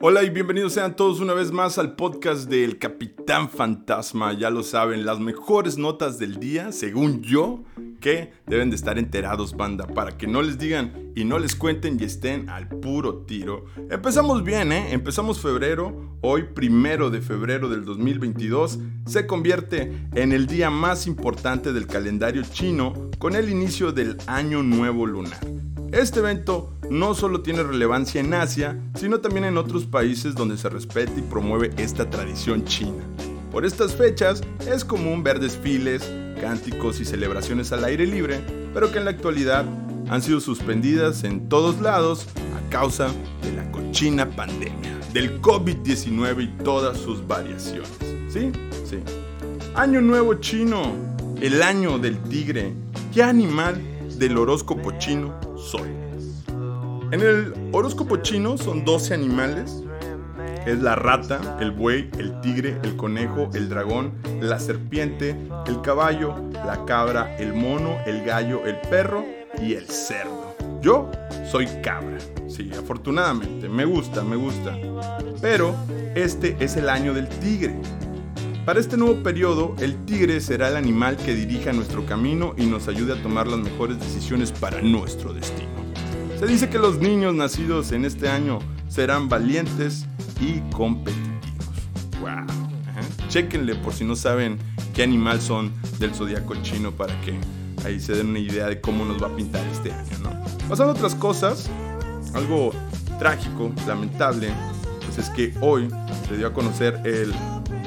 Hola y bienvenidos sean todos una vez más al podcast del Capitán Fantasma. Ya lo saben, las mejores notas del día, según yo, que deben de estar enterados, banda, para que no les digan y no les cuenten y estén al puro tiro. Empezamos bien, ¿eh? Empezamos febrero. Hoy, primero de febrero del 2022, se convierte en el día más importante del calendario chino con el inicio del Año Nuevo Lunar. Este evento no solo tiene relevancia en Asia, sino también en otros países donde se respeta y promueve esta tradición china. Por estas fechas es común ver desfiles, cánticos y celebraciones al aire libre, pero que en la actualidad han sido suspendidas en todos lados a causa de la cochina pandemia, del COVID-19 y todas sus variaciones. ¿Sí? Sí. Año Nuevo Chino, el año del tigre. ¿Qué animal del horóscopo chino soy. En el horóscopo chino son 12 animales. Es la rata, el buey, el tigre, el conejo, el dragón, la serpiente, el caballo, la cabra, el mono, el gallo, el perro y el cerdo. Yo soy cabra. Sí, afortunadamente, me gusta, me gusta. Pero este es el año del tigre. Para este nuevo periodo, el tigre será el animal que dirija nuestro camino y nos ayude a tomar las mejores decisiones para nuestro destino. Se dice que los niños nacidos en este año serán valientes y competitivos. ¡Wow! Chequenle por si no saben qué animal son del zodiaco chino para que ahí se den una idea de cómo nos va a pintar este año, ¿no? Pasando a otras cosas, algo trágico, lamentable, pues es que hoy se dio a conocer el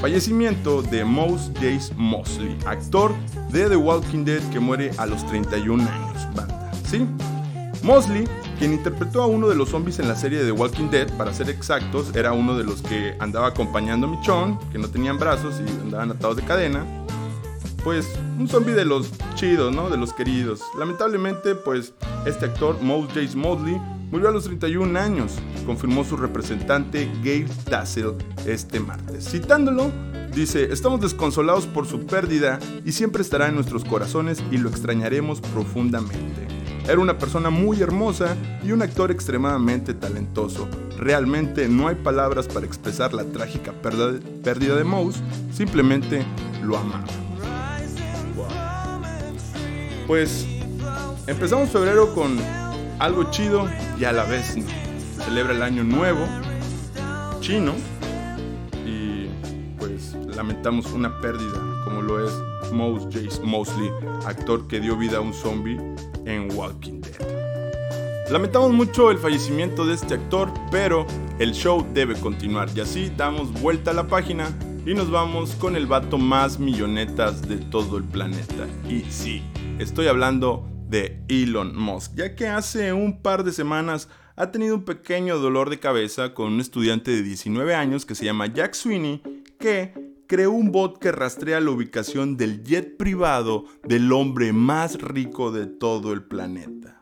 Fallecimiento de Mouse Jace Mosley, actor de The Walking Dead que muere a los 31 años. Mosley, quien interpretó a uno de los zombies en la serie de The Walking Dead, para ser exactos, era uno de los que andaba acompañando a Michonne, que no tenían brazos y andaban atados de cadena. Pues un zombie de los chidos, ¿no? De los queridos. Lamentablemente, pues este actor, Mouse Jace Mosley, Murió a los 31 años, confirmó su representante Gail Tassel este martes. Citándolo, dice, estamos desconsolados por su pérdida y siempre estará en nuestros corazones y lo extrañaremos profundamente. Era una persona muy hermosa y un actor extremadamente talentoso. Realmente no hay palabras para expresar la trágica pérdida de Mouse, simplemente lo amaba. Pues empezamos febrero con algo chido y a la vez no. Celebra el año nuevo chino y pues lamentamos una pérdida como lo es Mouse Jace Mosley, actor que dio vida a un zombie Walking Dead. Lamentamos mucho el fallecimiento de este actor, pero el show debe continuar y así damos vuelta a la página y nos vamos con el vato más millonetas de todo el planeta. Y sí, estoy hablando de Elon Musk, ya que hace un par de semanas ha tenido un pequeño dolor de cabeza con un estudiante de 19 años que se llama Jack Sweeney, que creó un bot que rastrea la ubicación del jet privado del hombre más rico de todo el planeta.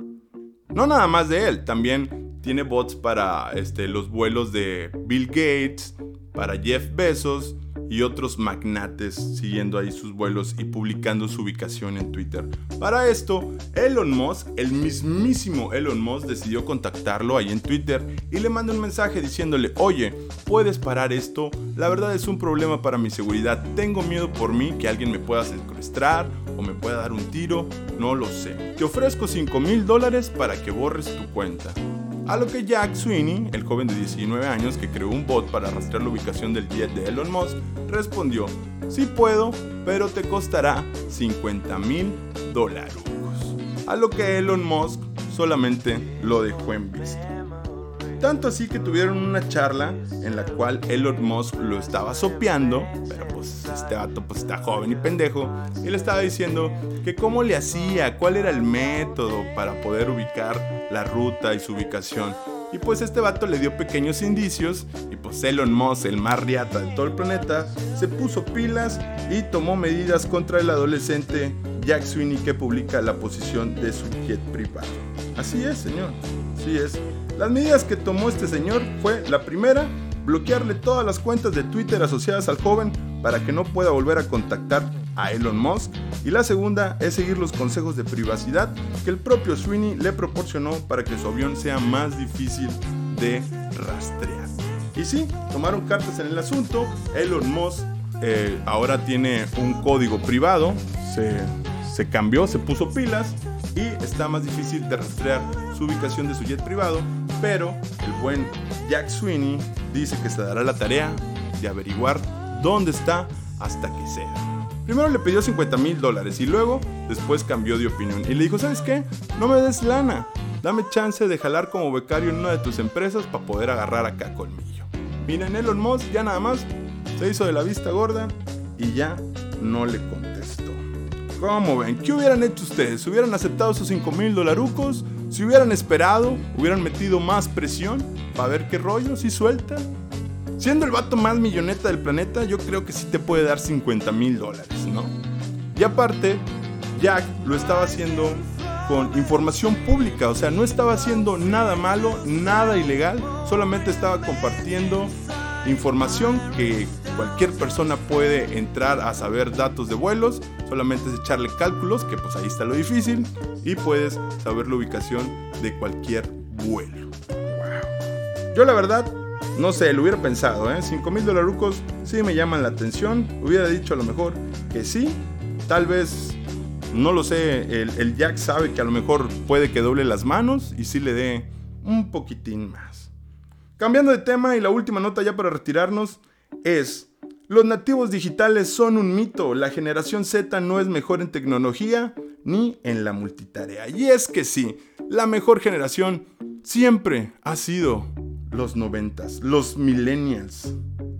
No nada más de él, también tiene bots para este, los vuelos de Bill Gates, para Jeff Bezos, y otros magnates siguiendo ahí sus vuelos y publicando su ubicación en Twitter. Para esto, Elon Musk, el mismísimo Elon Musk, decidió contactarlo ahí en Twitter y le mandó un mensaje diciéndole, oye, ¿puedes parar esto? La verdad es un problema para mi seguridad. Tengo miedo por mí que alguien me pueda secuestrar o me pueda dar un tiro, no lo sé. Te ofrezco 5 mil dólares para que borres tu cuenta. A lo que Jack Sweeney, el joven de 19 años que creó un bot para rastrear la ubicación del jet de Elon Musk, respondió, sí puedo, pero te costará 50 mil dólares. A lo que Elon Musk solamente lo dejó en visto. Tanto así que tuvieron una charla en la cual Elon Musk lo estaba sopeando, pero pues este vato pues está joven y pendejo, y le estaba diciendo que cómo le hacía, cuál era el método para poder ubicar la ruta y su ubicación. Y pues este vato le dio pequeños indicios y pues Elon Musk, el más riata de todo el planeta, se puso pilas y tomó medidas contra el adolescente Jack Sweeney que publica la posición de su jet privado. Así es, señor. Así es. Las medidas que tomó este señor fue la primera, bloquearle todas las cuentas de Twitter asociadas al joven para que no pueda volver a contactar a Elon Musk. Y la segunda es seguir los consejos de privacidad que el propio Sweeney le proporcionó para que su avión sea más difícil de rastrear. Y sí, tomaron cartas en el asunto. Elon Musk eh, ahora tiene un código privado. Se, se cambió, se puso pilas y está más difícil de rastrear su ubicación de su jet privado. Pero el buen Jack Sweeney dice que se dará la tarea de averiguar dónde está hasta que sea. Primero le pidió 50 mil dólares y luego después cambió de opinión y le dijo, ¿sabes qué? No me des lana, dame chance de jalar como becario en una de tus empresas para poder agarrar acá colmillo. Miren, Elon Musk ya nada más se hizo de la vista gorda y ya no le contestó. ¿Cómo ven? ¿Qué hubieran hecho ustedes? ¿Hubieran aceptado esos 5 mil dolarucos? ¿Si hubieran esperado? ¿Hubieran metido más presión para ver qué rollo? ¿Si suelta? Siendo el vato más milloneta del planeta, yo creo que sí te puede dar 50 mil dólares, ¿no? Y aparte, Jack lo estaba haciendo con información pública, o sea, no estaba haciendo nada malo, nada ilegal, solamente estaba compartiendo información que cualquier persona puede entrar a saber datos de vuelos, solamente es echarle cálculos, que pues ahí está lo difícil, y puedes saber la ubicación de cualquier vuelo. Yo la verdad, no sé, lo hubiera pensado, ¿eh? 5 mil dolarucos sí me llaman la atención, hubiera dicho a lo mejor que sí, tal vez no lo sé, el, el, Jack sabe que a lo mejor puede que doble las manos y sí le dé un poquitín más. Cambiando de tema y la última nota ya para retirarnos es, los nativos digitales son un mito, la generación Z no es mejor en tecnología ni en la multitarea. Y es que sí, la mejor generación siempre ha sido los noventas, los millennials.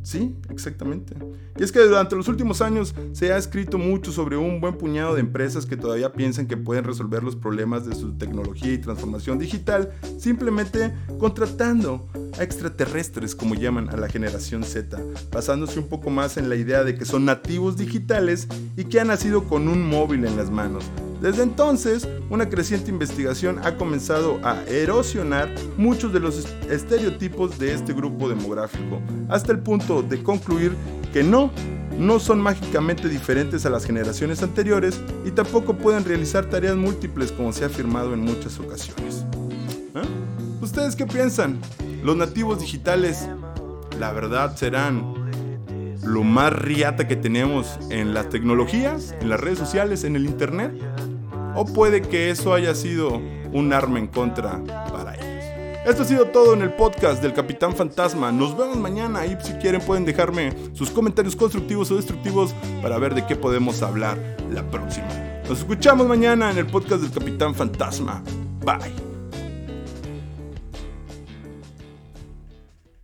Sí, exactamente. Y es que durante los últimos años se ha escrito mucho sobre un buen puñado de empresas que todavía piensan que pueden resolver los problemas de su tecnología y transformación digital simplemente contratando a extraterrestres como llaman a la generación Z, basándose un poco más en la idea de que son nativos digitales y que han nacido con un móvil en las manos. Desde entonces, una creciente investigación ha comenzado a erosionar muchos de los estereotipos de este grupo demográfico, hasta el punto de concluir que no, no son mágicamente diferentes a las generaciones anteriores y tampoco pueden realizar tareas múltiples como se ha afirmado en muchas ocasiones. ¿Eh? ¿Ustedes qué piensan? ¿Los nativos digitales, la verdad, serán lo más riata que tenemos en las tecnologías, en las redes sociales, en el internet? ¿O puede que eso haya sido un arma en contra para ellos? Esto ha sido todo en el podcast del Capitán Fantasma. Nos vemos mañana y si quieren pueden dejarme sus comentarios constructivos o destructivos para ver de qué podemos hablar la próxima. Nos escuchamos mañana en el podcast del Capitán Fantasma. Bye.